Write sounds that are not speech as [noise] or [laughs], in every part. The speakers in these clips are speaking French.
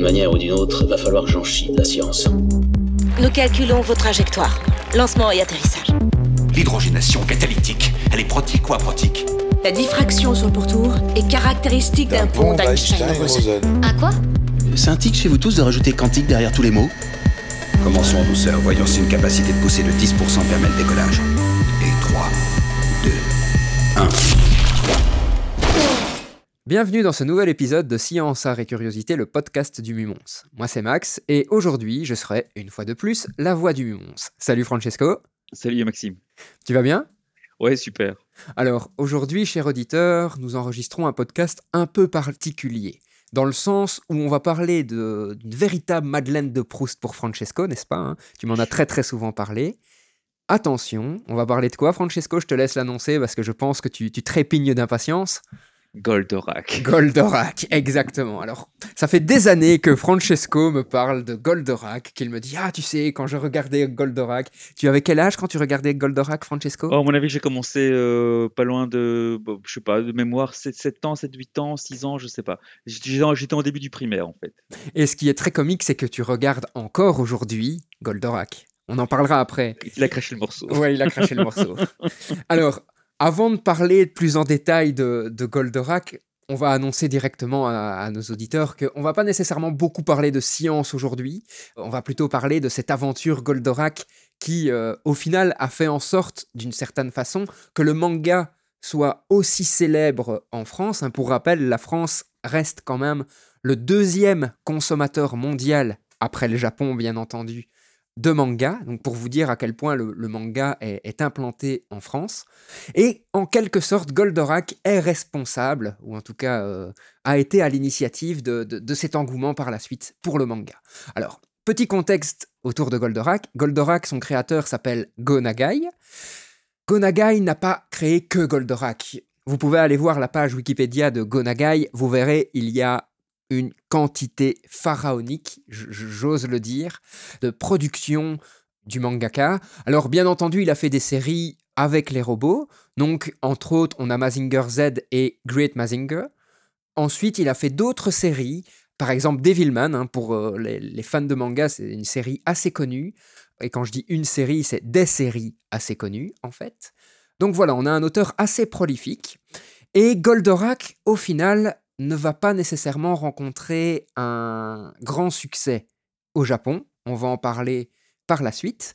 D'une manière ou d'une autre, va falloir que j'en chie de la science. Nous calculons vos trajectoires. Lancement et atterrissage. L'hydrogénation catalytique, elle est protique ou aprotique La diffraction sur le pourtour est caractéristique d'un pont d'Einstein-Rosen. Un quoi? C'est un tic chez vous tous de rajouter quantique derrière tous les mots? Commençons en douceur, voyons si une capacité de pousser de 10% permet le décollage. Et 3, 2, 1. Bienvenue dans ce nouvel épisode de Science, Art et Curiosité, le podcast du Mumons. Moi c'est Max, et aujourd'hui je serai, une fois de plus, la voix du Mumons. Salut Francesco Salut Maxime. Tu vas bien? Ouais, super. Alors aujourd'hui, cher auditeur, nous enregistrons un podcast un peu particulier, dans le sens où on va parler d'une véritable Madeleine de Proust pour Francesco, n'est-ce pas hein? Tu m'en as très très souvent parlé. Attention, on va parler de quoi Francesco? Je te laisse l'annoncer parce que je pense que tu, tu trépignes d'impatience. Goldorak. Goldorak, exactement. Alors, ça fait des années que Francesco me parle de Goldorak, qu'il me dit Ah, tu sais, quand je regardais Goldorak, tu avais quel âge quand tu regardais Goldorak, Francesco? Oh, à mon avis, j'ai commencé euh, pas loin de, bon, je sais pas, de mémoire, 7, 7 ans, 7, 8 ans, 6 ans, je sais pas. J'étais j'étais en début du primaire, en fait. Et ce qui est très comique, c'est que tu regardes encore aujourd'hui Goldorak. On en parlera après. Il a craché le morceau. Ouais, il a craché le morceau. [laughs] Alors, avant de parler plus en détail de, Goldorak, on va annoncer directement à, à nos auditeurs qu'on va pas nécessairement beaucoup parler de science aujourd'hui. On va plutôt parler de cette aventure Goldorak qui, euh, au final, a fait en sorte, d'une certaine façon, que le manga soit aussi célèbre en France. Hein, Pour rappel, la France reste quand même le deuxième consommateur mondial, après le Japon bien entendu, de manga, donc pour vous dire à quel point le, manga est, implanté en France. Et en quelque sorte, Goldorak est responsable, ou en tout cas euh, a été à l'initiative de cet engouement par la suite pour le manga. Alors, petit contexte autour de Goldorak. Goldorak, son créateur s'appelle Go Nagai. Go Nagai n'a pas créé que Goldorak. Vous pouvez aller voir la page Wikipédia de Go Nagai, vous verrez, il y a une quantité pharaonique, j'ose le dire, de production du mangaka. Alors bien entendu, il a fait des séries avec les robots. Donc entre autres, on a Mazinger Z et Great Mazinger. Ensuite, il a fait d'autres séries, par exemple Devilman, hein, pour euh, les, les fans de manga, c'est une série assez connue. Et quand je dis une série, c'est des séries assez connues, en fait. Donc voilà, on a un auteur assez prolifique. Et Goldorak, au final, ne va pas nécessairement rencontrer un grand succès au Japon. On va en parler par la suite.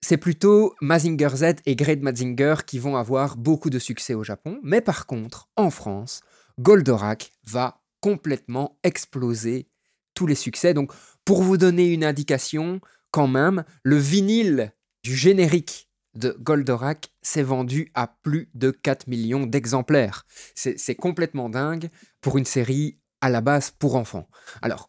C'est plutôt Mazinger Z et Great Mazinger qui vont avoir beaucoup de succès au Japon. Mais par contre, en France, Goldorak va complètement exploser tous les succès. Donc, pour vous donner une indication, quand même, le vinyle du générique de Goldorak s'est vendu à plus de 4 millions d'exemplaires. C'est complètement dingue pour une série à la base pour enfants. Alors,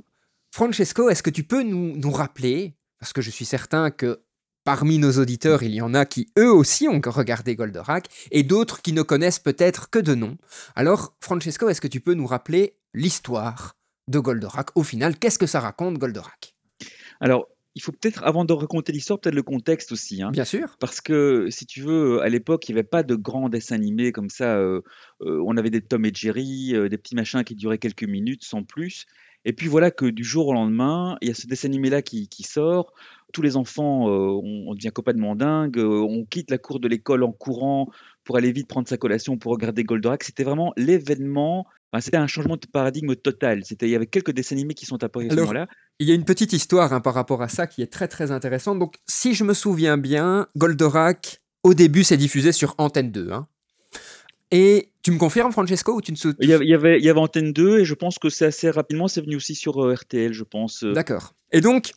Francesco, est-ce que tu peux nous, nous rappeler, parce que je suis certain que parmi nos auditeurs, il y en a qui eux aussi ont regardé Goldorak, et d'autres qui ne connaissent peut-être que de nom. Alors, Francesco, est-ce que tu peux nous rappeler l'histoire de Goldorak? Au final, qu'est-ce que ça raconte Goldorak? Alors, il faut peut-être, avant de raconter l'histoire, peut-être le contexte aussi. hein. Bien sûr. Parce que, si tu veux, à l'époque, il n'y avait pas de grands dessins animés comme ça. euh, euh, on avait des Tom et Jerry, euh, des petits machins qui duraient quelques minutes sans plus. Et puis voilà que du jour au lendemain, il y a ce dessin animé-là qui, qui sort. Tous les enfants, on, on devient complètement dingue. euh, on quitte la cour de l'école en courant pour aller vite prendre sa collation pour regarder Goldorak. C'était vraiment l'événement. c'était un changement de paradigme total. C'était, il y avait quelques dessins animés qui sont apparus à ce moment-là. Il y a une petite histoire hein, par rapport à ça qui est très très intéressante. Donc, si je me souviens bien, Goldorak, au début, c'est diffusé sur Antenne 2. hein. Et tu me confirmes, Francesco, ou tu ne sou- Il y avait, il y avait, il y avait Antenne 2 et je pense que c'est assez rapidement, c'est venu aussi sur euh, RTL, je pense. euh. D'accord. Et donc,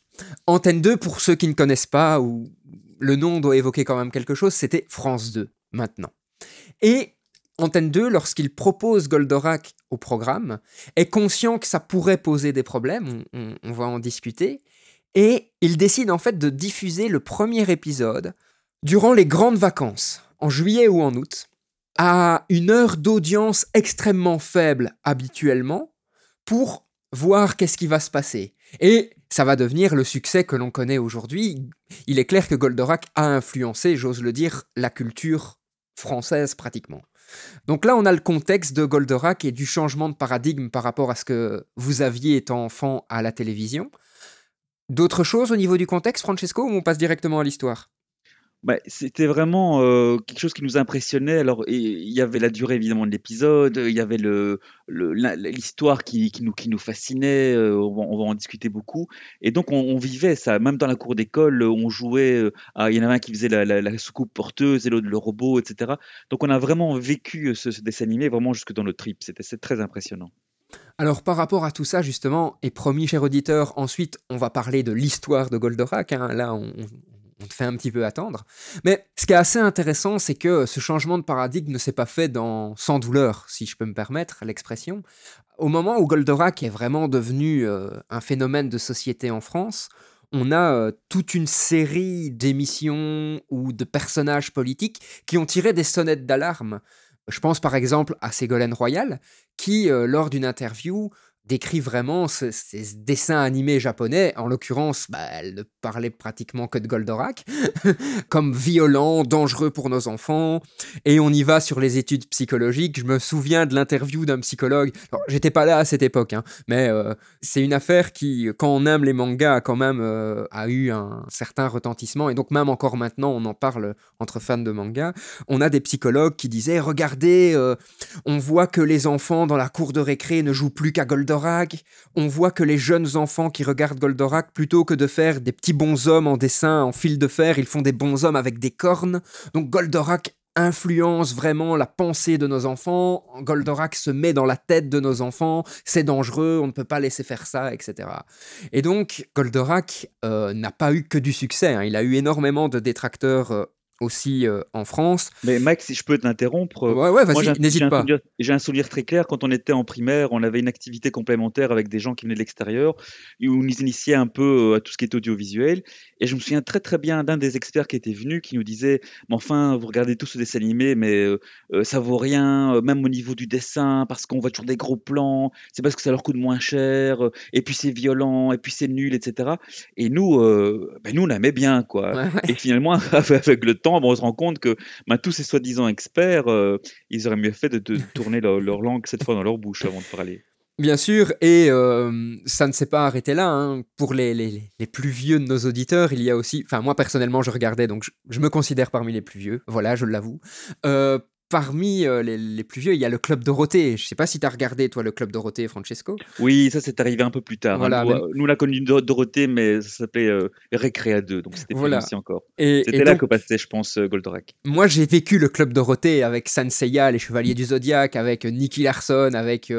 Antenne 2, pour ceux qui ne connaissent pas, ou le nom doit évoquer quand même quelque chose, c'était France 2, maintenant. Et Antenne 2, lorsqu'il propose Goldorak au programme, est conscient que ça pourrait poser des problèmes, on, va en discuter, et il décide en fait de diffuser le premier épisode durant les grandes vacances, en juillet ou en août, à une heure d'audience extrêmement faible habituellement, pour voir qu'est-ce qui va se passer. Et ça va devenir le succès que l'on connaît aujourd'hui. Il est clair que Goldorak a influencé, j'ose le dire, la culture française pratiquement. Donc là, on a le contexte de Goldorak et du changement de paradigme par rapport à ce que vous aviez étant enfant à la télévision. D'autres choses au niveau du contexte, Francesco, ou on passe directement à l'histoire? Bah, c'était vraiment, heu, quelque chose qui nous impressionnait. Alors il y avait la durée évidemment de l'épisode, il y avait le le l'histoire qui nous fascinait, heu, on va en discuter beaucoup et donc on vivait ça. Même dans la cour d'école, on jouait, heu, il y en avait un qui faisait la soucoupe porteuse et l'autre le robot et cetera. Donc on a vraiment vécu, ce dessin animé vraiment jusque dans nos tripes. C'était très impressionnant. Alors par rapport à tout ça justement, et promis cher auditeur, ensuite on va parler de l'histoire de Goldorak, hein. là on te fait un petit peu attendre. Mais ce qui est assez intéressant, c'est que ce changement de paradigme ne s'est pas fait dans sans douleur, si je peux me permettre l'expression. Au moment où Goldorak est vraiment devenu euh, un phénomène de société en France, on a euh, toute une série d'émissions ou de personnages politiques qui ont tiré des sonnettes d'alarme. Je pense par exemple à Ségolène Royal, qui, euh, lors d'une interview, décrit vraiment ces dessins animés japonais. En l'occurrence, bah, elle ne parlait pratiquement que de Goldorak, [laughs] comme violent, dangereux pour nos enfants. Et on y va sur les études psychologiques. Je me souviens de l'interview d'un psychologue. J'étais pas là à cette époque, hein, mais euh, c'est une affaire qui, quand on aime les mangas, quand même euh, a eu un certain retentissement. Et donc même encore maintenant, on en parle entre fans de manga. On a des psychologues qui disaient, regardez, euh, on voit que les enfants dans la cour de récré ne jouent plus qu'à Goldorak on voit que les jeunes enfants qui regardent Goldorak, plutôt que de faire des petits bonshommes en dessin, en fil de fer, ils font des bonshommes avec des cornes. Donc Goldorak influence vraiment la pensée de nos enfants. Goldorak se met dans la tête de nos enfants. C'est dangereux, on ne peut pas laisser faire ça, etc. Et donc, Goldorak euh, n'a pas eu que du succès. Hein. Il a eu énormément de détracteurs euh, aussi euh, en France. Mais Max, si je peux t'interrompre, euh, ouais, ouais, vas-y, n'hésite pas. J'ai un souvenir très clair quand on était en primaire, on avait une activité complémentaire avec des gens qui venaient de l'extérieur, où on nous initiait un peu euh, à tout ce qui est audiovisuel. Et je me souviens très très bien d'un des experts qui était venu, qui nous disait, mais enfin, vous regardez tous ce dessin animé, mais ça vaut rien, même au niveau du dessin, parce qu'on voit toujours des gros plans, c'est parce que ça leur coûte moins cher, et puis c'est violent, et puis c'est nul, etc. Et nous, ben nous on aimait bien, quoi. Et finalement, [laughs] avec le temps on se rend compte que bah, tous ces soi-disant experts, euh, ils auraient mieux fait de, [laughs] tourner leur, langue cette fois dans leur bouche avant de parler. Bien sûr, et euh, ça ne s'est pas arrêté là. Hein. Pour les, les, plus vieux de nos auditeurs, il y a aussi, enfin moi personnellement je regardais, donc je, me considère parmi les plus vieux, voilà, je l'avoue. Euh, parmi euh, les, plus vieux, il y a le Club Dorothée. Je sais pas si tu as regardé, toi, le Club Dorothée, Francesco. Oui, ça, c'est arrivé un peu plus tard. Hein. Nous, on l'a connu Dorothée, mais ça s'appelait euh, Récréa 2, donc c'était voilà. aussi encore. C'était là que passait, je pense, euh, Goldorak. Moi, j'ai vécu le Club Dorothée avec Sanseiya, les Chevaliers du Zodiaque, avec Nicky Larson, avec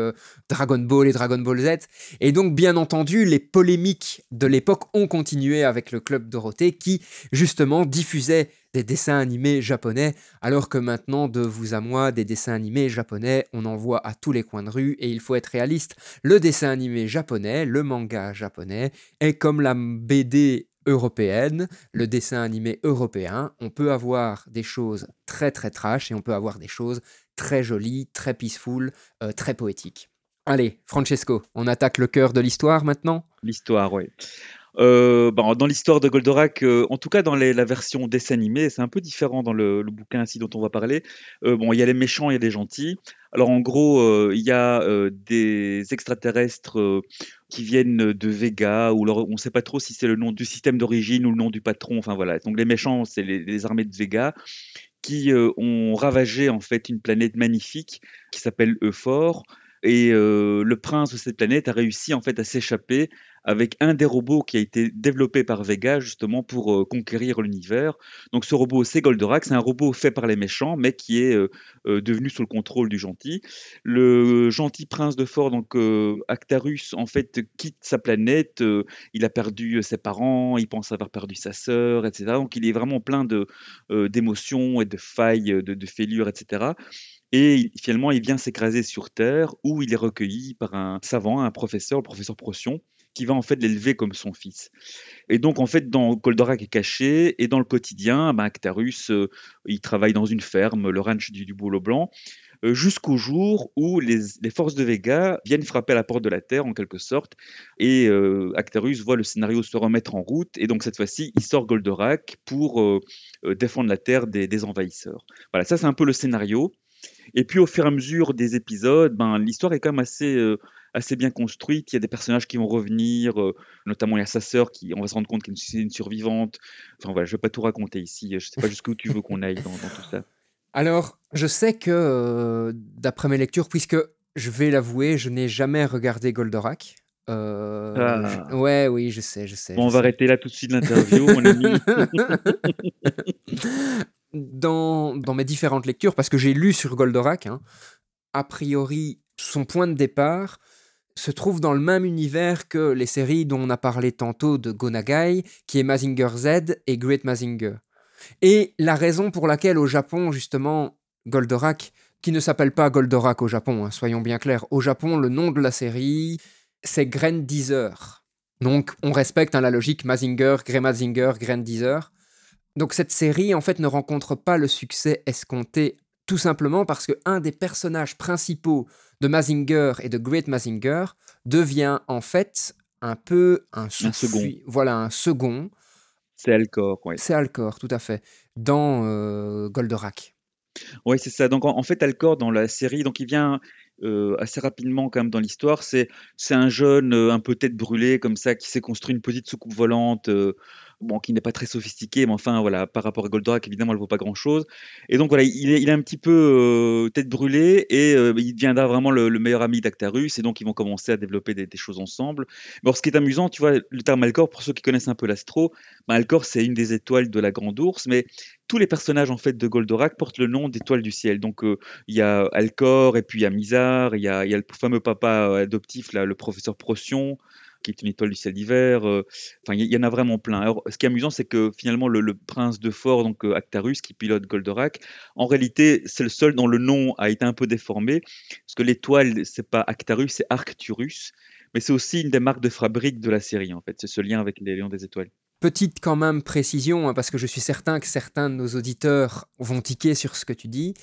Dragon Ball et Dragon Ball Z. Et donc, bien entendu, les polémiques de l'époque ont continué avec le Club Dorothée qui, justement, diffusait des dessins animés japonais, alors que maintenant, de vous à moi, des dessins animés japonais, on en voit à tous les coins de rue, et il faut être réaliste. Le dessin animé japonais, le manga japonais, est comme la BD européenne, le dessin animé européen, on peut avoir des choses très très trash et on peut avoir des choses très jolies, très peaceful, euh, très poétiques. Allez, Francesco, on attaque le cœur de l'histoire maintenant? L'histoire, oui. Euh, bah, dans l'histoire de Goldorak, euh, en tout cas dans la version dessin animé, c'est un peu différent dans le, bouquin ainsi dont on va parler. Euh, bon, il y a les méchants, il y a les gentils. Alors en gros, il y a des extraterrestres qui viennent de Vega, ou on ne sait pas trop si c'est le nom du système d'origine ou le nom du patron. Enfin voilà. Donc les méchants, c'est les, armées de Vega qui ont ravagé en fait une planète magnifique qui s'appelle Euphor. Et le prince de cette planète a réussi en fait à s'échapper avec un des robots qui a été développé par Vega justement pour euh, conquérir l'univers. Donc ce robot, c'est Goldorak, c'est un robot fait par les méchants, mais qui est euh, euh, devenu sous le contrôle du gentil. Le gentil prince de Fort, donc Actarus, en fait, quitte sa planète. il a perdu ses parents, il pense avoir perdu sa sœur, etc. Donc il est vraiment plein d'émotions et de failles, de, de fêlures, etc. Et finalement, il vient s'écraser sur Terre, où il est recueilli par un savant, un professeur, le professeur Procyon, qui va en fait l'élever comme son fils. Et donc en fait, dans Goldorak est caché, et dans le quotidien, ben, Actarus, euh, il travaille dans une ferme, le ranch du, du Boulot Blanc, euh, jusqu'au jour où les, forces de Vega viennent frapper à la porte de la Terre en quelque sorte, et euh, Actarus voit le scénario se remettre en route, et donc cette fois-ci, il sort Goldorak pour défendre la Terre des, des envahisseurs. Voilà, ça c'est un peu le scénario. Et puis au fur et à mesure des épisodes, ben, l'histoire est quand même assez, euh, assez bien construite. Il y a des personnages qui vont revenir, euh, notamment il y a sa sœur qui, on va se rendre compte qu'elle est une survivante. Enfin voilà, je vais pas tout raconter ici. Je sais pas jusqu'où tu veux qu'on aille dans, dans tout ça. Alors, je sais que, euh, d'après mes lectures, puisque je vais l'avouer, je n'ai jamais regardé Goldorak. Euh, Ah. Ouais, oui, je sais, je sais. Bon, on va arrêter là tout de suite l'interview, mon ami. [laughs] [laughs] dans, dans mes différentes lectures, parce que j'ai lu sur Goldorak, hein, a priori, son point de départ se trouve dans le même univers que les séries dont on a parlé tantôt de Gonagai, qui est Mazinger Z et Great Mazinger. Et la raison pour laquelle au Japon, justement, Goldorak, qui ne s'appelle pas Goldorak au Japon, hein, soyons bien clairs, au Japon, le nom de la série, c'est Grandizer. Donc, on respecte hein, la logique Mazinger, Grey Mazinger, Grandizer. Donc, cette série, en fait, ne rencontre pas le succès escompté, tout simplement parce que un des personnages principaux de Mazinger et de Great Mazinger devient, en fait, un peu un, second. sous-fui- Voilà, un second. C'est Alcor, ouais. C'est Alcor, tout à fait, dans euh, Goldorak. Ouais, c'est ça. Donc en, en fait, Alcor dans la série, donc il vient euh, assez rapidement quand même dans l'histoire. C'est c'est un jeune euh, un peu tête brûlée comme ça qui s'est construit une petite soucoupe volante, euh, bon qui n'est pas très sophistiquée, mais enfin voilà, par rapport à Goldorak, évidemment, elle vaut pas grand-chose. Et donc voilà, il est, il est un petit peu euh, tête brûlée et euh, il deviendra vraiment le, le meilleur ami d'Actarus et donc ils vont commencer à développer des, choses ensemble. Mais ce qui est amusant, tu vois, le terme Alcor, pour ceux qui connaissent un peu l'astro, ben, Alcor c'est une des étoiles de la Grande Ourse, mais tous les personnages en fait de Goldorak portent le nom d'étoiles du ciel. Donc euh, il y a Alcor et puis il y a Mizar, il y a, le fameux papa adoptif là, le professeur Procyon qui est une étoile du ciel d'hiver. euh, Enfin, il y, en a vraiment plein. Alors, ce qui est amusant, c'est que finalement, le, le prince de Fort, donc euh, Actarus, qui pilote Goldorak, en réalité, c'est le seul dont le nom a été un peu déformé, parce que l'étoile, c'est pas Actarus, c'est Arcturus, mais c'est aussi une des marques de fabrique de la série, en fait. C'est ce lien avec les Lions des Étoiles. Petite quand même précision, hein, parce que je suis certain que certains de nos auditeurs vont tiquer sur ce que tu dis.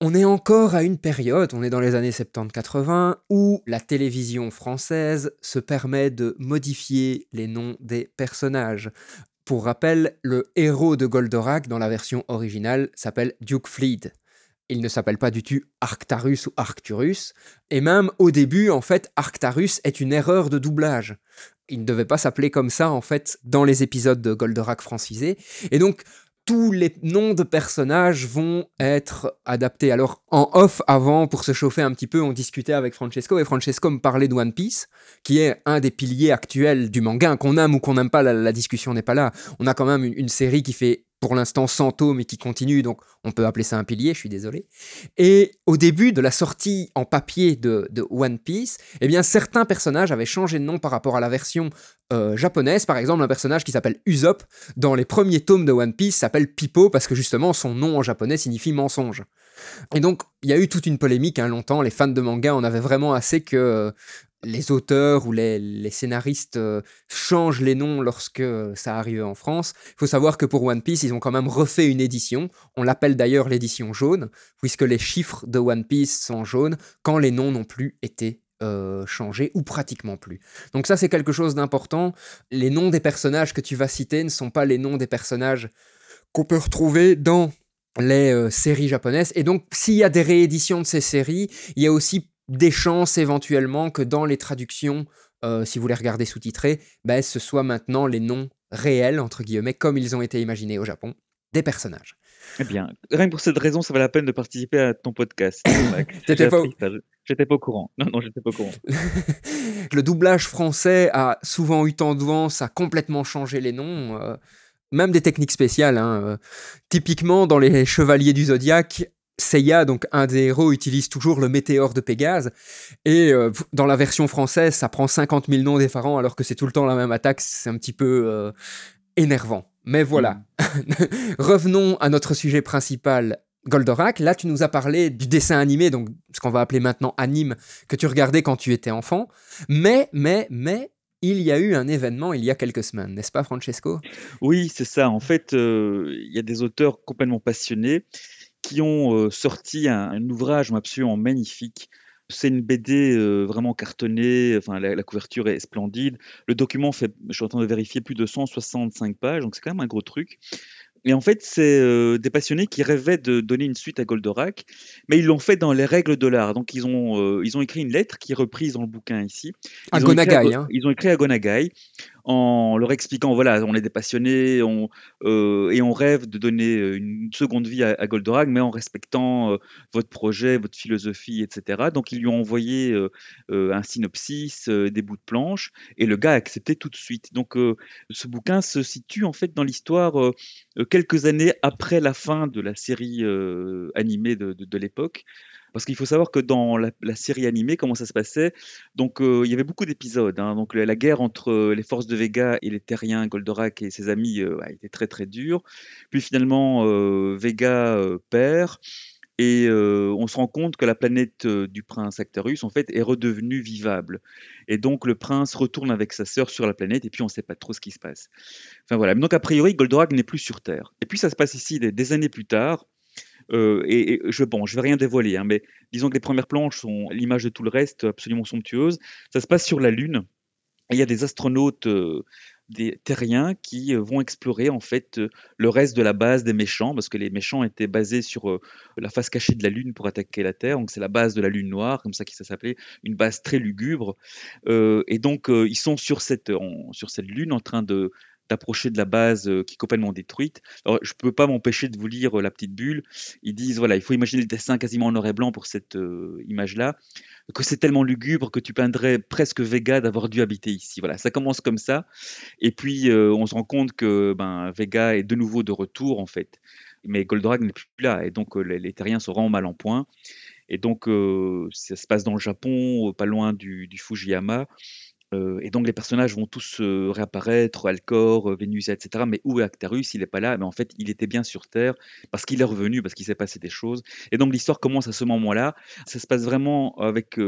On est encore à une période, on est dans les années 70-80, où la télévision française se permet de modifier les noms des personnages. Pour rappel, le héros de Goldorak dans la version originale s'appelle Duke Fleed. Il ne s'appelle pas du tout Arctarus ou Arcturus. Et même au début, en fait, Arctarus est une erreur de doublage. Il ne devait pas s'appeler comme ça, en fait, dans les épisodes de Goldorak francisé. Et donc, tous les noms de personnages vont être adaptés. Alors, en off, avant, pour se chauffer un petit peu, on discutait avec Francesco, et Francesco me parlait de One Piece, qui est un des piliers actuels du manga. Qu'on aime ou qu'on n'aime pas, la, discussion n'est pas là. On a quand même une série qui fait pour l'instant 100 tomes et qui continue, donc on peut appeler ça un pilier, je suis désolé. Et au début de la sortie en papier de, de One Piece, eh bien certains personnages avaient changé de nom par rapport à la version euh, japonaise. Par exemple, un personnage qui s'appelle Usopp, dans les premiers tomes de One Piece, s'appelle Pipo parce que justement son nom en japonais signifie mensonge. Et donc, il y a eu toute une polémique hein, longtemps. Les fans de manga en avaient vraiment assez que euh, les auteurs ou les, scénaristes euh, changent les noms lorsque euh, ça arrive en France. Il faut savoir que pour One Piece, ils ont quand même refait une édition. On l'appelle d'ailleurs l'édition jaune, puisque les chiffres de One Piece sont jaunes quand les noms n'ont plus été euh, changés ou pratiquement plus. Donc ça, c'est quelque chose d'important. Les noms des personnages que tu vas citer ne sont pas les noms des personnages qu'on peut retrouver dans les séries japonaises. Et donc, s'il y a des rééditions de ces séries, il y a aussi des chances éventuellement que dans les traductions, euh, si vous les regardez sous-titrées, ben, ce soit maintenant les noms réels, entre guillemets, comme ils ont été imaginés au Japon, des personnages. Eh bien, rien que pour cette raison, ça valait la peine de participer à ton podcast. [laughs] T'étais pas J'étais pas au courant. Non, non, j'étais pas au courant. [laughs] le doublage français a souvent eu tendance à complètement changer les noms, euh, même des techniques spéciales. hein, euh. Typiquement, dans les Chevaliers du Zodiaque, Seiya, donc un des héros, utilise toujours le météore de Pégase. Et euh, dans la version française, ça prend 50 000 noms différents alors que c'est tout le temps la même attaque. C'est un petit peu euh, énervant. Mais voilà. [laughs] Revenons à notre sujet principal, Goldorak. Là, tu nous as parlé du dessin animé, donc ce qu'on va appeler maintenant anime, que tu regardais quand tu étais enfant. Mais, mais, mais, il y a eu un événement il y a quelques semaines, n'est-ce pas, Francesco? Oui, c'est ça. En fait, euh, il y a des auteurs complètement passionnés qui ont euh, sorti un, un ouvrage absolument magnifique. C'est une BD euh, vraiment cartonnée, enfin, la, la couverture est splendide. Le document fait, je suis en train de vérifier, plus de 165 pages, donc c'est quand même un gros truc. Et en fait, c'est euh, des passionnés qui rêvaient de donner une suite à Goldorak, mais ils l'ont fait dans les règles de l'art. Donc, ils ont, euh, ils ont écrit une lettre qui est reprise dans le bouquin ici. À écrit Gonagai, Go- hein. Ils ont écrit à Gonagai en leur expliquant voilà, on est des passionnés on, euh, et on rêve de donner euh, une seconde vie à, à Goldorak, mais en respectant euh, votre projet, votre philosophie, etc. Donc, ils lui ont envoyé un synopsis, des bouts de planche, et le gars a accepté tout de suite. Donc, ce bouquin se situe en fait dans l'histoire quelques années après la fin de la série animée de l'époque. Parce qu'il faut savoir que dans la, série animée, comment ça se passait, donc euh, il y avait beaucoup d'épisodes. hein. donc la, guerre entre euh, les forces de Vega et les Terriens, Goldorak et ses amis, euh, a été très très dure. Puis finalement, euh, Vega perd. Et on se rend compte que la planète du prince Actarus, en fait, est redevenue vivable. Et donc le prince retourne avec sa sœur sur la planète, et puis on ne sait pas trop ce qui se passe. Enfin voilà. Donc a priori, Goldorak n'est plus sur Terre. Et puis ça se passe ici des années plus tard. Euh, et, et je bon, je vais rien dévoiler, hein, mais disons que les premières planches sont l'image de tout le reste, absolument somptueuse. Ça se passe sur la Lune. Il y a des astronautes euh, des terriens qui euh, vont explorer en fait le reste de la base des méchants, parce que les méchants étaient basés sur la face cachée de la Lune pour attaquer la Terre. Donc c'est la base de la Lune noire, comme ça que ça s'appelait, une base très lugubre. Et donc ils sont sur cette, sur cette Lune en train de d'approcher de la base euh, qui est complètement détruite. Alors, je ne peux pas m'empêcher de vous lire euh, la petite bulle. Ils disent, voilà, il faut imaginer le dessin quasiment en noir et blanc pour cette euh, image-là, que c'est tellement lugubre que tu peindrais presque Vega d'avoir dû habiter ici. Voilà, ça commence comme ça. Et puis, on se rend compte que ben, Vega est de nouveau de retour, en fait. Mais Goldorak n'est plus là. Et donc, les, Terriens sont vraiment mal en point. Et donc, ça se passe dans le Japon, pas loin du Fujiyama. Euh, et donc les personnages vont tous euh, réapparaître, Alcor, euh, Vénus, etc. Mais où est Actarus? Il n'est pas là. Mais en fait, il était bien sur Terre parce qu'il est revenu, parce qu'il s'est passé des choses. Et donc l'histoire commence à ce moment-là. Ça se passe vraiment avec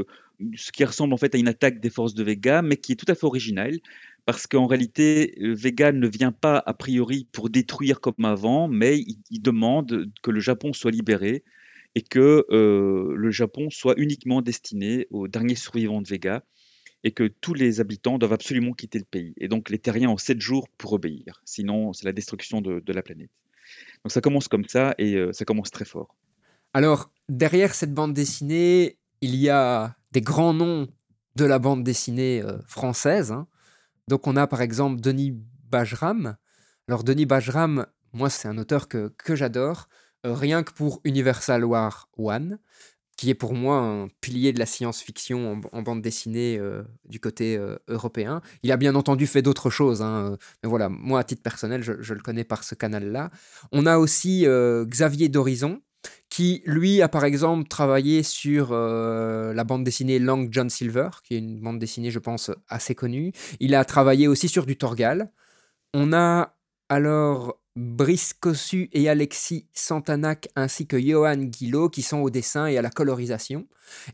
ce qui ressemble en fait à une attaque des forces de Vega, mais qui est tout à fait original. Parce qu'en réalité, Vega ne vient pas a priori pour détruire comme avant, mais il, demande que le Japon soit libéré et que le Japon soit uniquement destiné aux derniers survivants de Vega et que tous les habitants doivent absolument quitter le pays. Et donc les terriens ont sept jours pour obéir, sinon c'est la destruction de, la planète. Donc ça commence comme ça et euh, ça commence très fort. Alors, derrière cette bande dessinée, il y a des grands noms de la bande dessinée euh, française. hein. Donc, on a par exemple Denis Bajram. Alors, Denis Bajram, moi, c'est un auteur que, que j'adore, euh, rien que pour Universal War One, qui est pour moi un pilier de la science-fiction en, bande dessinée euh, du côté euh, européen. Il a bien entendu fait d'autres choses, hein, euh, mais voilà, moi, à titre personnel, je, le connais par ce canal-là. On a aussi Xavier d'Horizon, qui, lui, a par exemple travaillé sur la bande dessinée Long John Silver, qui est une bande dessinée, je pense, assez connue. Il a travaillé aussi sur du Torgal. On a alors Brice Cossu et Alexis Santanac ainsi que Johan Guillot qui sont au dessin et à la colorisation.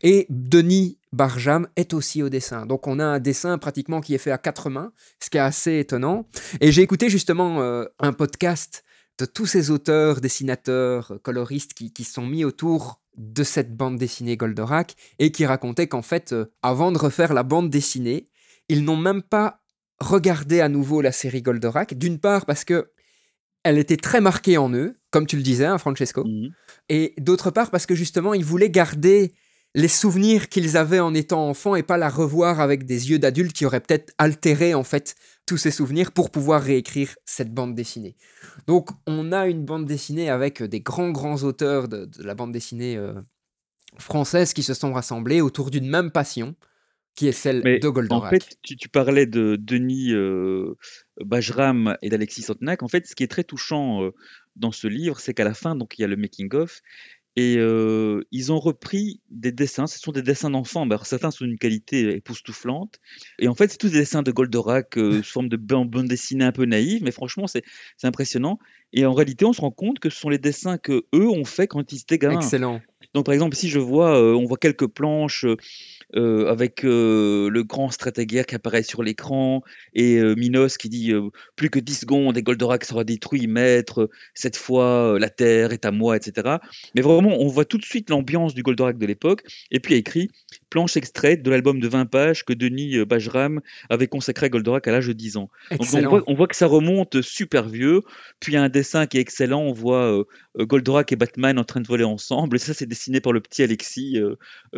Et Denis Barjam est aussi au dessin. Donc on a un dessin pratiquement qui est fait à quatre mains, ce qui est assez étonnant. Et j'ai écouté justement euh, un podcast de tous ces auteurs, dessinateurs, coloristes qui, qui sont mis autour de cette bande dessinée Goldorak et qui racontaient qu'en fait, euh, avant de refaire la bande dessinée, ils n'ont même pas regardé à nouveau la série Goldorak. D'une part parce que elle était très marquée en eux, comme tu le disais, hein, Francesco. Mhm. Et d'autre part parce que justement, ils voulaient garder les souvenirs qu'ils avaient en étant enfants et pas la revoir avec des yeux d'adultes qui auraient peut-être altéré en fait tous ces souvenirs pour pouvoir réécrire cette bande dessinée. Donc on a une bande dessinée avec des grands grands auteurs de, de la bande dessinée euh, française qui se sont rassemblés autour d'une même passion qui est celle Mais de en Goldorak. fait, tu, tu parlais de Denis euh, Bajram et d'Alexis Sontenac. En fait, ce qui est très touchant euh, dans ce livre, c'est qu'à la fin, donc il y a le making-of, et euh, ils ont repris des dessins. Ce sont des dessins d'enfants. certains sont d'une qualité époustouflante. Et en fait, c'est tous des dessins de Goldorak euh, [laughs] sous forme de bande dessinée un peu naïve, mais franchement, c'est c'est impressionnant. Et en réalité, on se rend compte que ce sont les dessins que eux ont fait quand ils étaient gamins. Excellent. Donc, par exemple, si je vois, euh, on voit quelques planches, euh, avec euh, le grand stratégaire qui apparaît sur l'écran et euh, Minos qui dit plus que 10 secondes et Goldorak sera détruit, maître, cette fois la terre est à moi, etc. Mais vraiment, on voit tout de suite l'ambiance du Goldorak de l'époque. Et puis il y a écrit planche extraite de l'album de 20 pages que Denis Bajram avait consacré à Goldorak à l'âge de 10 ans. Donc on voit, on voit que ça remonte super vieux. Puis il y a un dessin qui est excellent. On voit Goldorak et Batman en train de voler ensemble. Et ça, c'est dessiné par le petit Alexis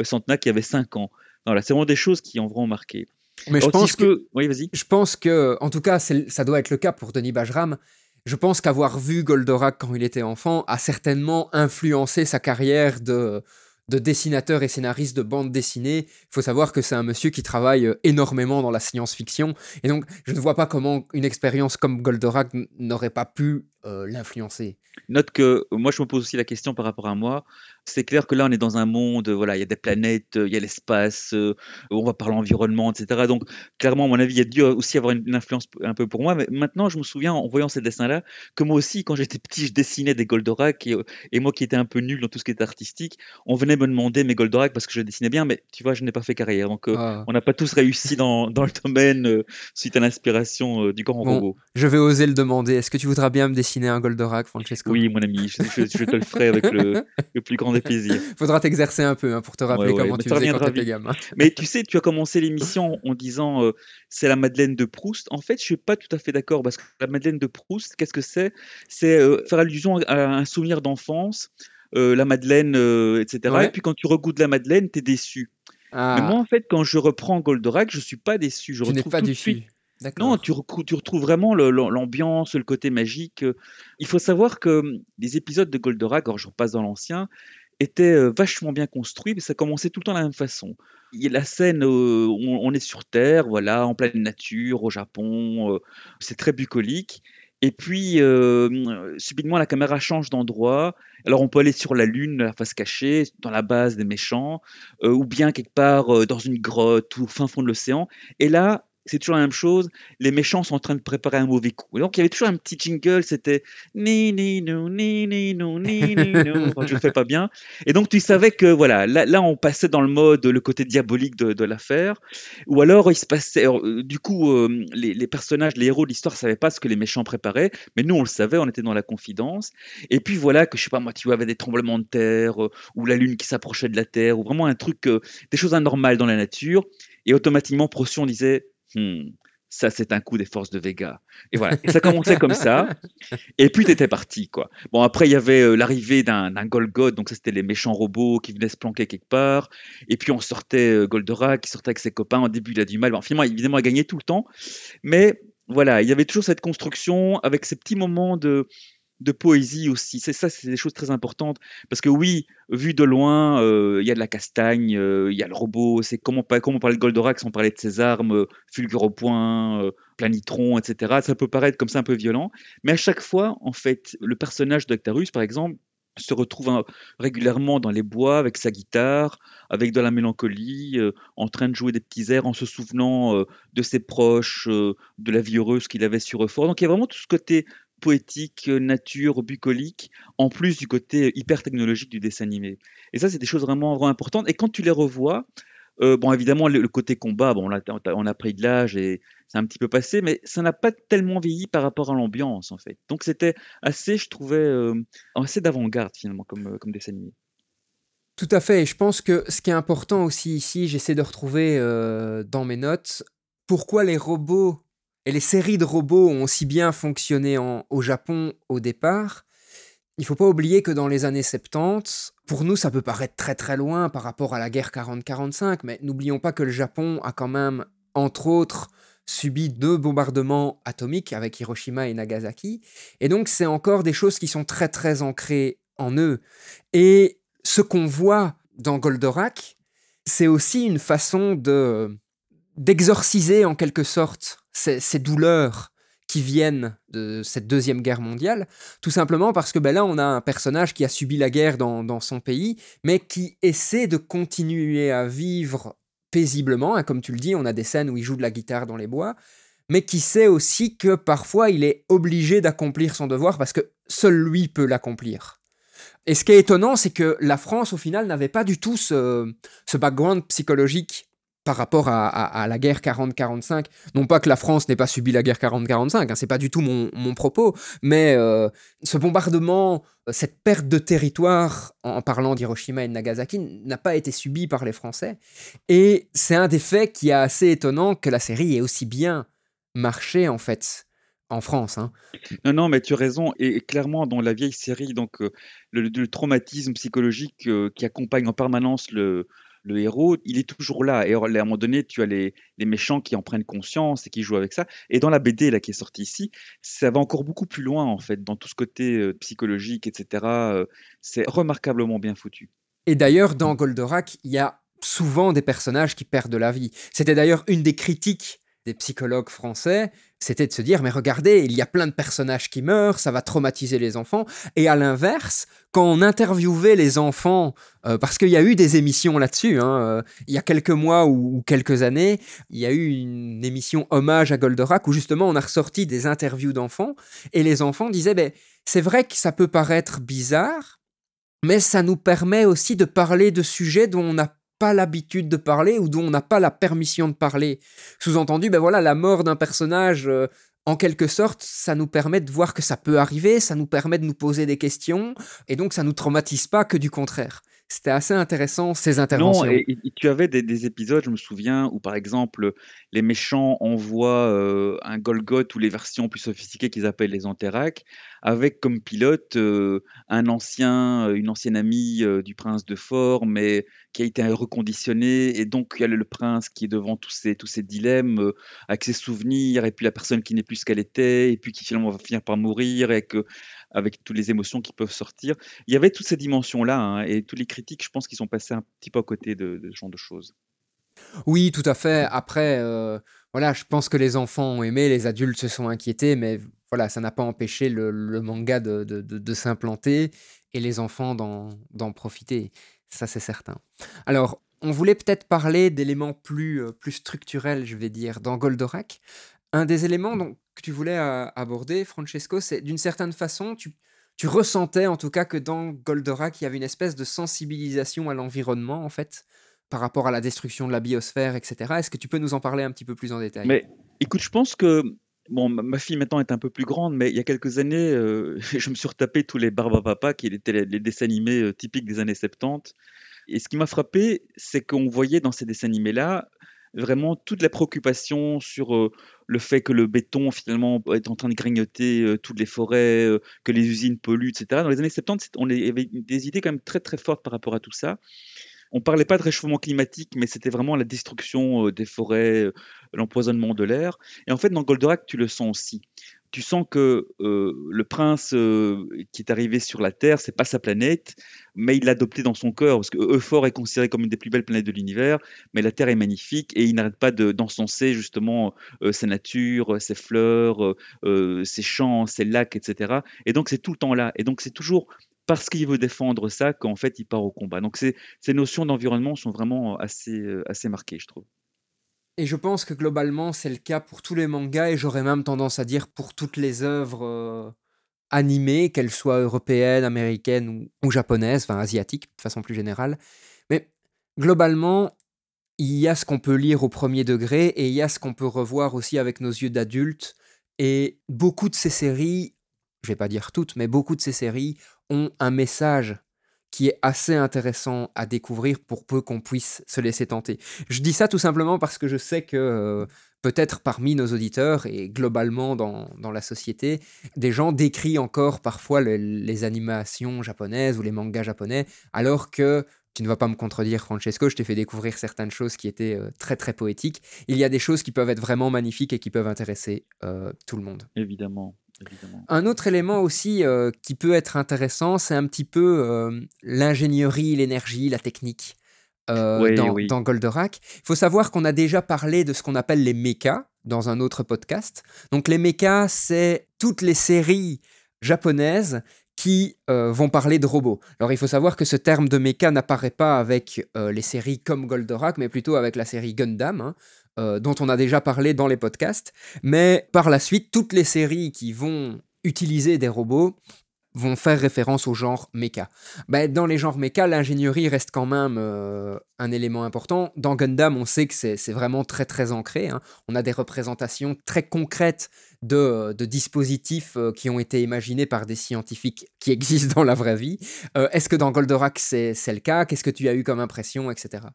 Centenac qui avait 5 ans. Voilà, c'est vraiment des choses qui ont vraiment marqué. Mais je Alors, pense que Oui, vas-y. Je pense que, en tout cas, ça doit être le cas pour Denis Bajram. Je pense qu'avoir vu Goldorak quand il était enfant a certainement influencé sa carrière de, de dessinateur et scénariste de bande dessinée. Il faut savoir que c'est un monsieur qui travaille euh, énormément dans la science-fiction. Et donc, je ne vois pas comment une expérience comme Goldorak n'aurait pas pu euh, l'influencer. Note que euh, moi, je me pose aussi la question par rapport à moi. C'est clair que là, on est dans un monde, voilà, il y a des planètes, euh, il y a l'espace, euh, on va parler environnement, etc. Donc, clairement, à mon avis, il y a dû aussi avoir une, une influence un peu pour moi. Mais maintenant, je me souviens, en voyant ces dessins-là, que moi aussi, quand j'étais petit, je dessinais des Goldorak. Et, et moi qui étais un peu nul dans tout ce qui était artistique, on venait me demander mes Goldorak parce que je dessinais bien. Mais tu vois, je n'ai pas fait carrière. Donc, euh, Ah. on n'a pas tous réussi dans, dans le domaine suite à l'inspiration du grand Bon, robot. Je vais oser le demander. Est-ce que tu voudras bien me dessiner un Goldorak, Francesco Oui, mon ami, je, je- je te le ferai avec le, [laughs] le plus grand des plaisirs. Faudra t'exercer un peu hein, pour te rappeler Ouais, ouais, comment tu faisais quand vite. gamin. Mais tu [laughs] sais, tu as commencé l'émission en disant euh, c'est la Madeleine de Proust. En fait, je suis pas tout à fait d'accord parce que la Madeleine de Proust, qu'est-ce que c'est? C'est euh, faire allusion à un souvenir d'enfance, euh, la Madeleine, etc. Ouais. Et puis quand tu regoutes la Madeleine, tu es déçu. Mais Ah, moi, en fait, quand je reprends Goldorak, je suis pas déçu. Je tu n'es retrouve pas tout de déçu. suite D'accord. Non, tu, retrouves vraiment l'ambiance, le côté magique. euh. Il faut savoir que hum, les épisodes de Goldorak, alors je repasse dans l'ancien, étaient euh, vachement bien construits, mais ça commençait tout le temps de la même façon. Il y a la scène, euh, on, est sur Terre, voilà, en pleine nature, au Japon, c'est très bucolique. Et puis, hum, subitement, la caméra change d'endroit. Alors, on peut aller sur la Lune, la face cachée, dans la base des méchants, ou bien quelque part dans une grotte ou au fin fond de l'océan. Et là, c'est toujours la même chose. Les méchants sont en train de préparer un mauvais coup. Et donc, il y avait toujours un petit jingle. C'était ni ni non ni ni non ni ni non. [laughs] Enfin, je le fais pas bien. Et donc, tu savais que voilà, là, là, on passait dans le mode le côté diabolique de, de l'affaire. Ou alors, il se passait. alors, euh, du coup, euh, les, les personnages, les héros de l'histoire, savaient pas ce que les méchants préparaient, mais nous, on le savait. On était dans la confidence. Et puis voilà que je sais pas moi, tu avais des tremblements de terre euh, ou la lune qui s'approchait de la terre ou vraiment un truc, euh, des choses anormales dans la nature. Et automatiquement, Procyon disait. Hmm, ça, c'est un coup des forces de Vega. Et voilà. Et ça commençait comme ça. Et puis, t'étais parti, quoi. Bon, après, il y avait euh, l'arrivée d'un Golgoth. Donc, ça, c'était les méchants robots qui venaient se planquer quelque part. Et puis, on sortait euh, qui sortait avec ses copains. Au début, il a du mal. Bon, finalement, évidemment, il gagné tout le temps. Mais voilà, il y avait toujours cette construction avec ces petits moments de, de poésie aussi. C'est ça, c'est des choses très importantes. Parce que oui, vu de loin, euh, il y a de la castagne, euh, il y a le robot. C'est comment, pas- comment on parlait de Goldorak sans parler de ses armes, euh, fulgure au point, planitron, etc. Ça peut paraître comme ça un peu violent. Mais à chaque fois, en fait, le personnage d'Octarus, par exemple, se retrouve hein, régulièrement dans les bois avec sa guitare, avec de la mélancolie, en train de jouer des petits airs, en se souvenant de ses proches, de la vie heureuse qu'il avait sur Euphor. Donc il y a vraiment tout ce côté poétique, euh, nature, bucolique, en plus du côté hyper technologique du dessin animé. Et ça, c'est des choses vraiment, importantes. Et quand tu les revois, euh, bon, évidemment, le, côté combat, bon, on a, pris de l'âge et c'est un petit peu passé, mais ça n'a pas tellement vieilli par rapport à l'ambiance, en fait. Donc c'était assez, je trouvais, euh, assez d'avant-garde, finalement, comme, euh, comme dessin animé. Tout à fait. Et je pense que ce qui est important aussi ici, j'essaie de retrouver euh, dans mes notes pourquoi les robots et les séries de robots ont aussi bien fonctionné en- au Japon au départ. Il faut pas oublier que dans les années 70, pour nous, ça peut paraître très très loin par rapport à la guerre 40-45, mais n'oublions pas que le Japon a quand même, entre autres, subi deux bombardements atomiques avec Hiroshima et Nagasaki. Et donc, c'est encore des choses qui sont très très ancrées en eux. Et ce qu'on voit dans Goldorak, c'est aussi une façon de d'exorciser en quelque sorte ces, douleurs qui viennent de cette deuxième guerre mondiale, tout simplement parce que ben là on a un personnage qui a subi la guerre dans, dans son pays, mais qui essaie de continuer à vivre paisiblement, hein, comme tu le dis, on a des scènes où il joue de la guitare dans les bois, mais qui sait aussi que parfois il est obligé d'accomplir son devoir parce que seul lui peut l'accomplir. Et ce qui est étonnant, c'est que la France, au final, n'avait pas du tout ce, ce background psychologique par rapport à, la guerre 40-45. Non pas que la France n'ait pas subi la guerre 40-45, hein, c'est pas du tout mon, propos, mais euh, ce bombardement, euh, cette perte de territoire, en, parlant d'Hiroshima et de Nagasaki, n'a pas été subi par les Français. Et c'est un des faits qui est assez étonnant que la série ait aussi bien marché, en fait en France. Hein. Non, non, mais tu as raison. Et, clairement, dans la vieille série, donc euh, le, traumatisme psychologique qui accompagne en permanence le, le héros, il est toujours là. Et à un moment donné, tu as les, méchants qui en prennent conscience et qui jouent avec ça. Et dans la BD là, qui est sortie ici, ça va encore beaucoup plus loin, en fait, dans tout ce côté euh, psychologique, etc. Euh, c'est remarquablement bien foutu. Et d'ailleurs, dans Goldorak, il y a souvent des personnages qui perdent la vie. C'était d'ailleurs une des critiques des psychologues français, c'était de se dire, mais regardez, il y a plein de personnages qui meurent, ça va traumatiser les enfants. Et à l'inverse, quand on interviewait les enfants, euh, parce qu'il y a eu des émissions là-dessus, hein, euh, il y a quelques mois ou, quelques années, il y a eu une émission hommage à Goldorak où justement on a ressorti des interviews d'enfants, et les enfants disaient, ben, c'est vrai que ça peut paraître bizarre, mais ça nous permet aussi de parler de sujets dont on n'a pas l'habitude de parler ou dont on n'a pas la permission de parler. Sous-entendu, ben voilà, la mort d'un personnage, euh, en quelque sorte, ça nous permet de voir que ça peut arriver, ça nous permet de nous poser des questions, et donc ça nous traumatise pas que du contraire. C'était assez intéressant ces interventions. Non, et, tu avais des, épisodes, je me souviens, où par exemple les méchants envoient euh, un Golgoth ou les versions plus sophistiquées qu'ils appellent les Anterac, avec comme pilote euh, un ancien, euh, une ancienne amie du prince de Fort, mais qui a été reconditionné, et donc il y a le prince qui est devant tous ces, tous ces dilemmes, avec ses souvenirs, et puis la personne qui n'est plus ce qu'elle était, et puis qui finalement va finir par mourir, et que avec toutes les émotions qui peuvent sortir. Il y avait toutes ces dimensions-là, hein, et tous les critiques, je pense, qu'ils sont passés un petit peu à côté de, ce genre de choses. Oui, tout à fait. Après, euh, voilà, je pense que les enfants ont aimé, les adultes se sont inquiétés, mais voilà, ça n'a pas empêché le, manga de, s'implanter et les enfants d'en profiter. Ça, c'est certain. Alors, on voulait peut-être parler d'éléments plus, euh, plus structurels, je vais dire, dans Goldorak. Un des éléments donc, que tu voulais aborder, Francesco, c'est d'une certaine façon, tu, tu ressentais en tout cas que dans Goldorak, il y avait une espèce de sensibilisation à l'environnement, en fait, par rapport à la destruction de la biosphère, etc. Est-ce que tu peux nous en parler un petit peu plus en détail? Mais écoute, je pense que Bon, ma fille maintenant est un peu plus grande, mais il y a quelques années, euh, [laughs] je me suis retapé tous les Barbapapa, qui étaient les, dessins animés euh, typiques des années 70. Et ce qui m'a frappé, c'est qu'on voyait dans ces dessins animés-là vraiment toute la préoccupation sur le fait que le béton finalement est en train de grignoter toutes les forêts, que les usines polluent, etc. Dans les années 70, on avait des idées quand même très très fortes par rapport à tout ça. On parlait pas de réchauffement climatique, mais c'était vraiment la destruction des forêts, l'empoisonnement de l'air. Et en fait, dans Goldorak, tu le sens aussi tu sens que euh, le prince euh, qui est arrivé sur la Terre, c'est pas sa planète, mais il l'a adopté dans son cœur, parce que Euphor est considéré comme une des plus belles planètes de l'univers, mais la Terre est magnifique, et il n'arrête pas d'encenser justement euh, sa nature, ses fleurs, ses champs, ses lacs, etc. Et donc c'est tout le temps là, et donc c'est toujours parce qu'il veut défendre ça qu'en fait il part au combat. Donc ces, ces notions d'environnement sont vraiment assez, assez marquées, je trouve. Et je pense que globalement, c'est le cas pour tous les mangas, et j'aurais même tendance à dire pour toutes les œuvres euh, animées, qu'elles soient européennes, américaines ou, japonaises, enfin asiatiques de façon plus générale. Mais globalement, il y a ce qu'on peut lire au premier degré, et il y a ce qu'on peut revoir aussi avec nos yeux d'adultes. Et beaucoup de ces séries, je vais pas dire toutes, mais beaucoup de ces séries ont un message qui est assez intéressant à découvrir pour peu qu'on puisse se laisser tenter. Je dis ça tout simplement parce que je sais que euh, peut-être parmi nos auditeurs et globalement dans, dans, la société, des gens décrient encore parfois les animations japonaises ou les mangas japonais, alors que tu ne vas pas me contredire, Francesco, je t'ai fait découvrir certaines choses qui étaient euh, très très poétiques. Il y a des choses qui peuvent être vraiment magnifiques et qui peuvent intéresser euh, tout le monde. Évidemment. Un autre élément aussi euh, qui peut être intéressant, c'est un petit peu euh, l'ingénierie, l'énergie, la technique euh, dans, Goldorak. Il faut savoir qu'on a déjà parlé de ce qu'on appelle les mechas dans un autre podcast. Donc les mechas, c'est toutes les séries japonaises qui vont parler de robots. Alors il faut savoir que ce terme de mecha n'apparaît pas avec les séries comme Goldorak, mais plutôt avec la série Gundam. Hein. Euh, dont on a déjà parlé dans les podcasts. Mais par la suite, toutes les séries qui vont utiliser des robots vont faire référence au genre mecha. Ben, dans les genres mecha, l'ingénierie reste quand même euh, un élément important. Dans Gundam, on sait que c'est vraiment très très ancré. hein. On a des représentations très concrètes de, de dispositifs euh, qui ont été imaginés par des scientifiques qui existent dans la vraie vie. Euh, Est-ce que dans Goldorak, c'est le cas? Qu'est-ce que tu as eu comme impression, etc.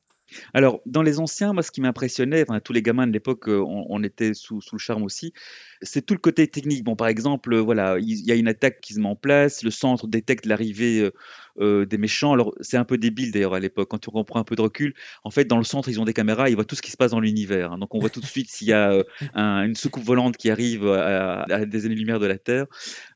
Alors, dans les anciens, moi, ce qui m'impressionnait, enfin, tous les gamins de l'époque, euh, on, était sous le charme aussi, c'est tout le côté technique. Bon, par exemple, euh, voilà, il y a une attaque qui se met en place, le centre détecte l'arrivée euh, euh, des méchants. Alors, c'est un peu débile d'ailleurs à l'époque, quand on prend un peu de recul. En fait, dans le centre, ils ont des caméras, ils voient tout ce qui se passe dans l'univers. hein. Donc, on voit tout de suite s'il y a un- une soucoupe volante qui arrive à, des années-lumière de la Terre.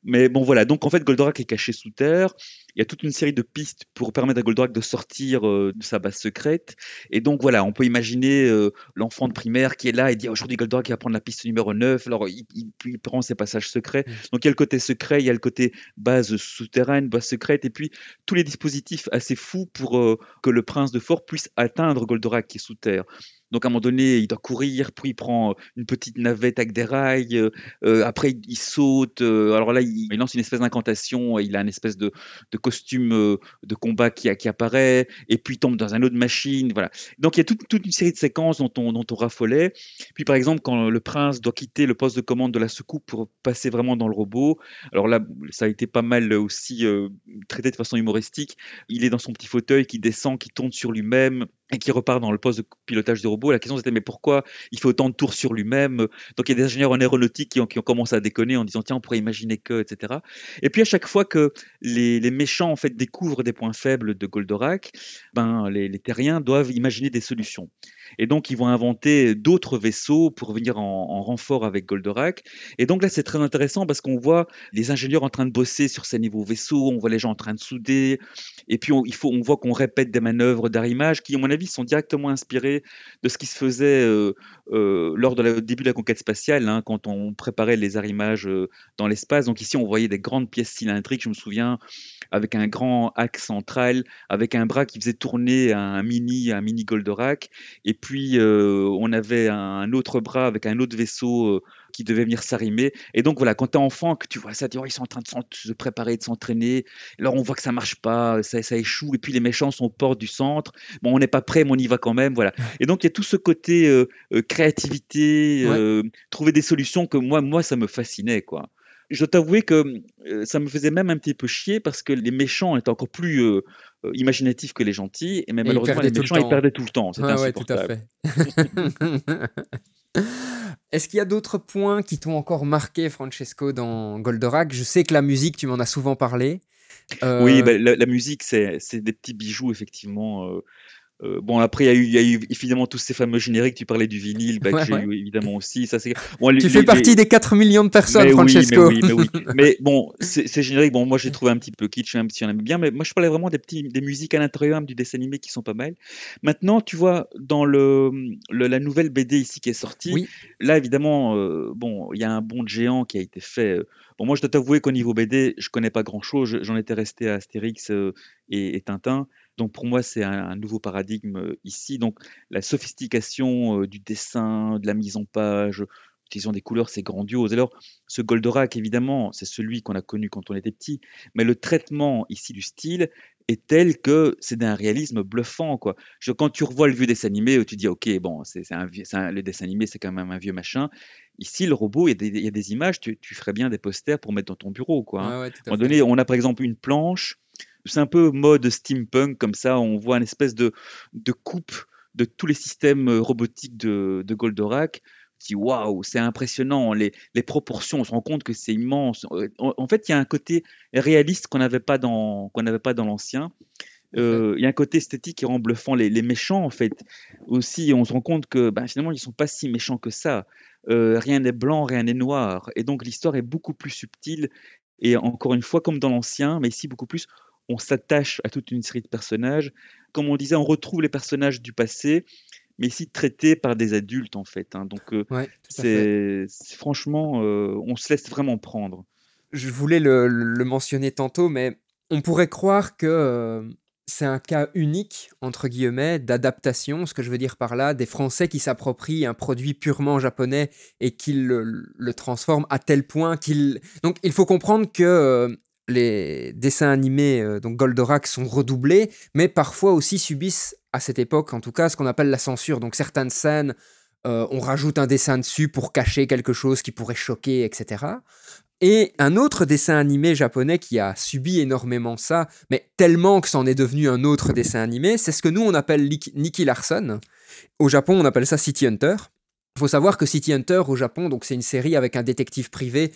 Mais bon, voilà. Donc, en fait, Goldorak est caché sous terre. Il y a toute une série de pistes pour permettre à Goldorak de sortir de sa base secrète. Et donc, voilà, on peut imaginer l'enfant de primaire qui est là et dit aujourd'hui Goldorak va prendre la piste numéro 9. Alors, il- prend ses passages secrets. Donc, il y a le côté secret, il y a le côté base souterraine, base secrète, et puis tous les dispositifs assez fous pour euh, que le prince de Fort puisse atteindre Goldorak qui est sous terre. Donc à un moment donné, il doit courir, puis il prend une petite navette avec des rails, euh, euh, après il, saute, euh, alors là il, lance une espèce d'incantation, il a une espèce de, costume euh, de combat qui, apparaît, et puis il tombe dans une autre machine, voilà. Donc il y a toute, une série de séquences dont on, dont on raffolait. Puis par exemple, quand le prince doit quitter le poste de commande de la soucoupe pour passer vraiment dans le robot, alors là ça a été pas mal aussi euh, traité de façon humoristique, il est dans son petit fauteuil qui descend, qui tourne sur lui-même et qui repart dans le poste de pilotage du robot. La question c'était mais pourquoi il fait autant de tours sur lui-même? Donc il y a des ingénieurs en aéronautique qui ont, qui ont commencé à déconner en disant tiens on pourrait imaginer que etc. Et puis à chaque fois que les, les méchants en fait découvrent des points faibles de Goldorak, ben les, les terriens doivent imaginer des solutions. Et donc ils vont inventer d'autres vaisseaux pour venir en, en renfort avec Goldorak. Et donc là c'est très intéressant parce qu'on voit les ingénieurs en train de bosser sur ces nouveaux vaisseaux, on voit les gens en train de souder, et puis on, il faut, on voit qu'on répète des manœuvres d'arrimage qui, à sont directement inspirées de ce qui se faisait euh, euh, lors du début de la conquête spatiale, hein, quand on préparait les arrimages euh, dans l'espace. Donc ici, on voyait des grandes pièces cylindriques, je me souviens, avec un grand axe central, avec un bras qui faisait tourner un mini, un mini Goldorak, et puis on avait un autre bras avec un autre vaisseau qui devait venir s'arrimer. Et donc voilà, quand tu es enfant, que tu vois ça, tu dis, Oh, ils sont en train de se préparer, de s'entraîner. Alors on voit que ça marche pas, ça, ça échoue, et puis les méchants sont aux portes du centre. Bon, on n'est pas prêt, mais on y va quand même. Voilà. Et donc il y a tout ce côté euh, euh, créativité, Ouais. euh, trouver des solutions que moi, moi, ça me fascinait, quoi. Je dois t'avouer que euh, ça me faisait même un petit peu chier parce que les méchants étaient encore plus euh, euh, imaginatifs que les gentils, et ils malheureusement les le méchants ils perdaient tout le temps. C'était Ah ouais, tout à fait. [laughs] Est-ce qu'il y a d'autres points qui t'ont encore marqué, Francesco, dans Goldorak? Je sais que la musique, tu m'en as souvent parlé. Euh, Oui, bah, la, la musique, c'est des petits bijoux, effectivement. Euh, bon, après, il y, a eu- il y a eu évidemment tous ces fameux génériques. Tu parlais du vinyle, bah, que j'ai ouais. eu évidemment aussi. Ça, c'est... Bon, tu les- fais les- partie des 4 millions de personnes, mais Francesco. Oui, mais oui, mais oui. [laughs] Mais bon, ces génériques, bon, moi, j'ai trouvé un petit peu kitsch, même si on aime bien. Mais moi, je parlais vraiment des, petits, des musiques à l'intérieur du dessin animé qui sont pas mal. Maintenant, tu vois, dans le, le- la nouvelle BD ici qui est sortie, Oui. là, évidemment, euh, bon, il y a un bond géant qui a été fait. euh, Bon, moi, je dois t'avouer qu'au niveau BD, je connais pas grand-chose. Je- J'en étais resté à Astérix euh, et, et Tintin. Donc, pour moi, c'est un, un nouveau paradigme euh, ici. Donc, la sophistication euh, du dessin, de la mise en page, l'utilisation des couleurs, c'est grandiose. Alors, ce Goldorak, évidemment, c'est celui qu'on a connu quand on était petit, mais le traitement ici du style est tel que c'est d'un réalisme bluffant, quoi. Je- quand tu revois le vieux dessin animé, tu dis, ok, bon, c'est le dessin animé, c'est quand même un vieux machin. Ici, le robot, il y a des, il y a des images, tu, tu ferais bien des posters pour mettre dans ton bureau, quoi. hein. Ouais, À un moment donné, on a par exemple une planche, c'est un peu mode steampunk, comme ça, on voit une espèce de, de coupe de tous les systèmes euh, robotiques de, de Goldorak. Dis, waouh, c'est impressionnant, les, les proportions, on se rend compte que c'est immense. Euh, En, en fait, il y a un côté réaliste qu'on n'avait pas dans, qu'on n'avait pas dans l'ancien. Euh, Il y a un côté esthétique qui rend bluffant les, les méchants, en fait. Aussi, on se rend compte que ben, finalement, ils sont pas si méchants que ça. Euh, rien n'est blanc, rien n'est noir. Et donc, l'histoire est beaucoup plus subtile. Et encore une fois, comme dans l'ancien, mais ici beaucoup plus, on s'attache à toute une série de personnages. Comme on disait, on retrouve les personnages du passé, mais ici traités par des adultes, en fait. hein. Donc, euh, Ouais, c'est franchement, euh, on se laisse vraiment prendre. Je voulais le, le mentionner tantôt, mais on pourrait croire que euh, c'est un cas unique, entre guillemets, d'adaptation. Ce que je veux dire par là, des Français qui s'approprient un produit purement japonais et qui le, le transforment à tel point qu'il... Donc il faut comprendre que les dessins animés, euh, donc Goldorak, sont redoublés, mais parfois aussi subissent, à cette époque en tout cas, ce qu'on appelle la censure. Donc certaines scènes, euh, on rajoute un dessin dessus pour cacher quelque chose qui pourrait choquer, etc. Et un autre dessin animé japonais qui a subi énormément ça, mais tellement que c'en est devenu un autre dessin animé, c'est ce que nous on appelle Nicky Larson. Au Japon, on appelle ça City Hunter. Il faut savoir que City Hunter au Japon, donc c'est une série avec un détective privé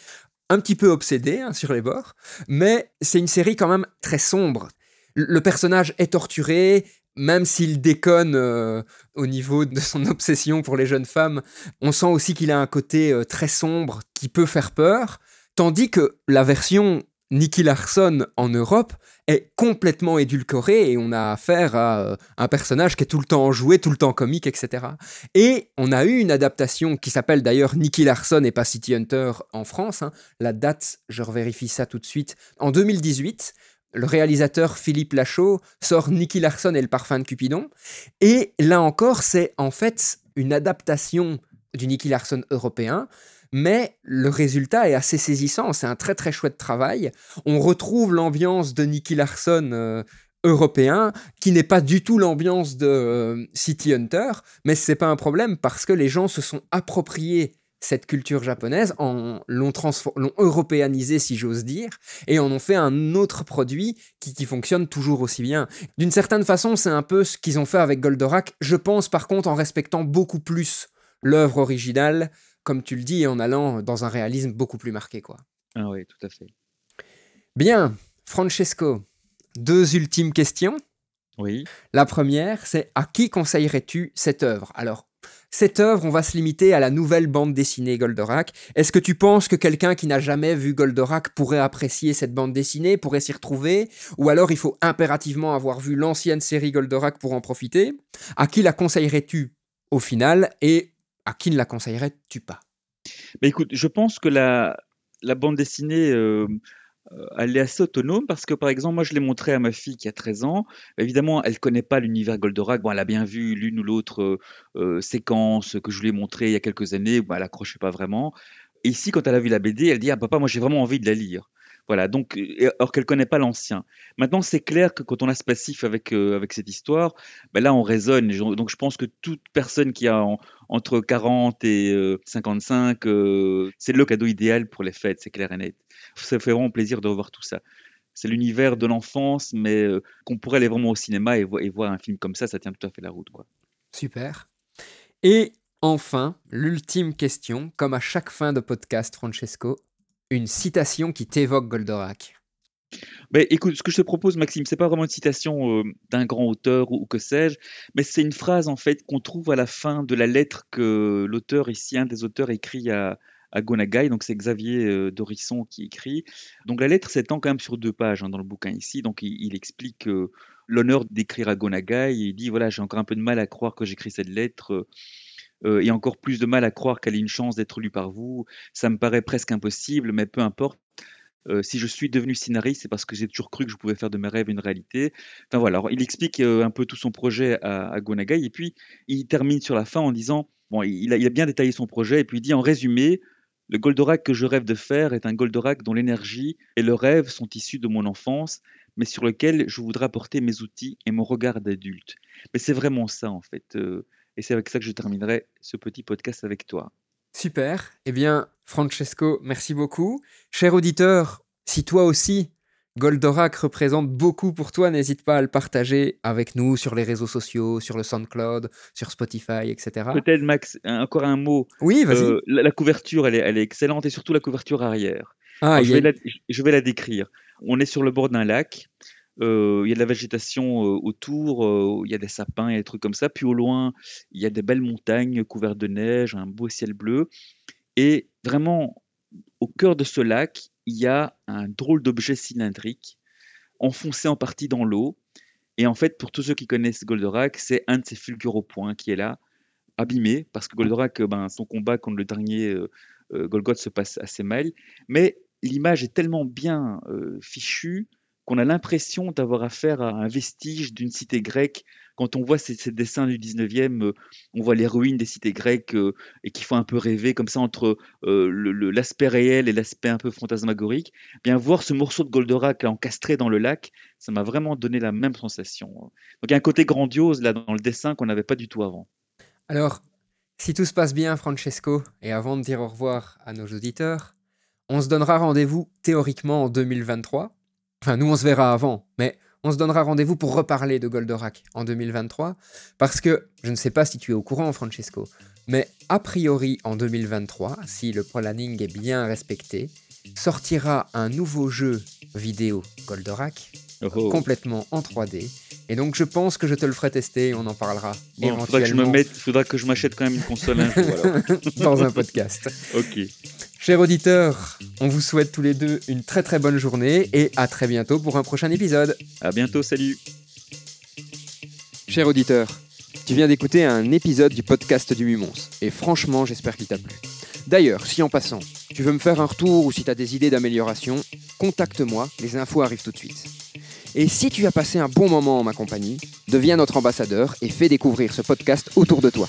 un petit peu obsédé hein, sur les bords, mais c'est une série quand même très sombre. Le personnage est torturé, même s'il déconne euh, au niveau de son [laughs] obsession pour les jeunes femmes, on sent aussi qu'il a un côté euh, très sombre qui peut faire peur. Tandis que la version Nicky Larson en Europe est complètement édulcorée et on a affaire à euh, un personnage qui est tout le temps enjoué, tout le temps comique, etc. Et on a eu une adaptation qui s'appelle d'ailleurs Nicky Larson et pas City Hunter en France. Hein. La date, je revérifie ça tout de suite, en 2018. Le réalisateur Philippe Lachaud sort Nicky Larson et le parfum de Cupidon. Et là encore, c'est en fait une adaptation du Nicky Larson européen mais le résultat est assez saisissant. C'est un très très chouette travail. On retrouve l'ambiance de Nicky Larson. Euh, européen qui n'est pas du tout l'ambiance de euh, City Hunter, mais c'est pas un problème parce que les gens se sont appropriés cette culture japonaise, l'ont européanisé si j'ose dire, et en ont fait un autre produit qui fonctionne toujours aussi bien. D'une certaine façon, c'est un peu ce qu'ils ont fait avec Goldorak. Je pense par contre en respectant beaucoup plus l'œuvre originale comme tu le dis, en allant dans un réalisme beaucoup plus marqué. quoi. Ah oui, tout à fait. Bien, Francesco, deux ultimes questions. Oui. La première, c'est à qui conseillerais-tu cette œuvre? Alors, cette œuvre, on va se limiter à la nouvelle bande dessinée Goldorak. Est-ce que tu penses que quelqu'un qui n'a jamais vu Goldorak pourrait apprécier cette bande dessinée, pourrait s'y retrouver? Ou alors il faut impérativement avoir vu l'ancienne série Goldorak pour en profiter? À qui la conseillerais-tu au final? Et à qui ne la conseillerais-tu pas? Bah, écoute, je pense que la, bande dessinée, euh, euh, elle est assez autonome parce que, par exemple, moi, je l'ai montré à ma fille qui a 13 ans. Évidemment, elle ne connaît pas l'univers Goldorak. Bon, elle a bien vu l'une ou l'autre euh, séquence que je lui ai montrée il y a quelques années. Bon, elle n'accrochait pas vraiment. Et ici, quand elle a vu la BD, elle dit Ah, papa, moi, j'ai vraiment envie de la lire. Voilà, donc, alors qu'elle connaît pas l'ancien. Maintenant, c'est clair que quand on a ce passif avec, avec cette histoire, ben là, on raisonne. Donc, je pense que toute personne qui a entre 40 et 55, euh, euh, c'est le cadeau idéal pour les fêtes, c'est clair et net. Ça fait vraiment plaisir de revoir tout ça. C'est l'univers de l'enfance, mais qu'on pourrait aller vraiment au cinéma et, et, voir un film comme ça, ça tient tout à fait la route. Quoi. Super. Et enfin, l'ultime question, comme à chaque fin de podcast, Francesco, une citation qui t'évoque Goldorak ben, écoute, ce que je te propose, Maxime, c'est pas vraiment une citation euh, d'un grand auteur ou, que sais-je, mais c'est une phrase en fait qu'on trouve à la fin de la lettre que l'auteur ici, un des auteurs, écrit à, à. Donc c'est Xavier euh, Dorisson qui écrit. Donc la lettre s'étend quand même sur deux pages hein, dans le bouquin ici. Donc il, explique euh, l'honneur d'écrire à Gonagai. Il dit voilà, j'ai encore un peu de mal à croire que j'écris cette lettre. Euh, et encore plus de mal à croire qu'elle ait une chance d'être lue par vous. Ça me paraît presque impossible, mais peu importe. Euh, si je suis devenu scénariste, c'est parce que j'ai toujours cru que je pouvais faire de mes rêves une réalité. Enfin voilà, Alors, il explique euh, un peu tout son projet à, Gonagai et puis il termine sur la fin en disant, bon, il a, il a, bien détaillé son projet et puis il dit en résumé, le Goldorak que je rêve de faire est un Goldorak dont l'énergie et le rêve sont issus de mon enfance, mais sur lequel je voudrais apporter mes outils et mon regard d'adulte. Mais c'est vraiment ça en fait. Et c'est avec ça que je terminerai ce petit podcast avec toi. Super. Eh bien, Francesco, merci beaucoup. Cher auditeur, si toi aussi, Goldorak représente beaucoup pour toi, n'hésite pas à le partager avec nous sur les réseaux sociaux, sur le SoundCloud, sur Spotify, etc. Peut-être, Max, encore un mot. Oui, vas-y. Euh, la, couverture, elle est, elle est, excellente et surtout la couverture arrière. Ah, je, vais la, je, vais la, décrire. On est sur le bord d'un lac. Euh, il y a de la végétation euh, autour, euh, il y a des sapins et des trucs comme ça. Puis au loin, il y a des belles montagnes couvertes de neige, un beau ciel bleu. Et vraiment, au cœur de ce lac, il y a un drôle d'objet cylindrique, enfoncé en partie dans l'eau. Et en fait, pour tous ceux qui connaissent Goldorak, c'est un de ces fulguropoints qui est là, abîmé, parce que Goldorak, ben, son combat contre le dernier Golgoth se passe assez mal. Mais l'image est tellement bien fichue qu'on a l'impression d'avoir affaire à un vestige d'une cité grecque. Quand on voit ces, dessins du 19e, euh, on voit les ruines des cités grecques euh, et qui font un peu rêver comme ça entre euh, l'aspect réel et l'aspect un peu fantasmagorique. Bien voir ce morceau de Goldorak encastré dans le lac, ça m'a vraiment donné la même sensation. Donc il y a un côté grandiose là dans le dessin qu'on n'avait pas du tout avant. Alors, si tout se passe bien, Francesco, et avant de dire au revoir à nos auditeurs, on se donnera rendez-vous théoriquement en 2023. Enfin, nous, on se verra avant, mais on se donnera rendez-vous pour reparler de Goldorak en 2023, parce que, je ne sais pas si tu es au courant, Francesco, mais a priori, en 2023, si le planning est bien respecté, sortira un nouveau jeu vidéo Goldorak, Oh, oh. complètement en 3D, et donc je pense que je te le ferai tester et on en parlera Bon, faudra que je me éventuellement mette, faudra que je m'achète quand même une console un [laughs] jour. alors. dans un podcast. Ok. Chers auditeurs, on vous souhaite tous les deux une très très bonne journée et à très bientôt pour un prochain épisode. À bientôt. Salut. Cher auditeur, tu viens d'écouter un épisode du podcast du Mumons et franchement j'espère qu'il t'a plu. D'ailleurs, si en passant, tu veux me faire un retour ou si tu as des idées d'amélioration, contacte-moi, les infos arrivent tout de suite. Et si tu as passé un bon moment en ma compagnie, deviens notre ambassadeur et fais découvrir ce podcast autour de toi.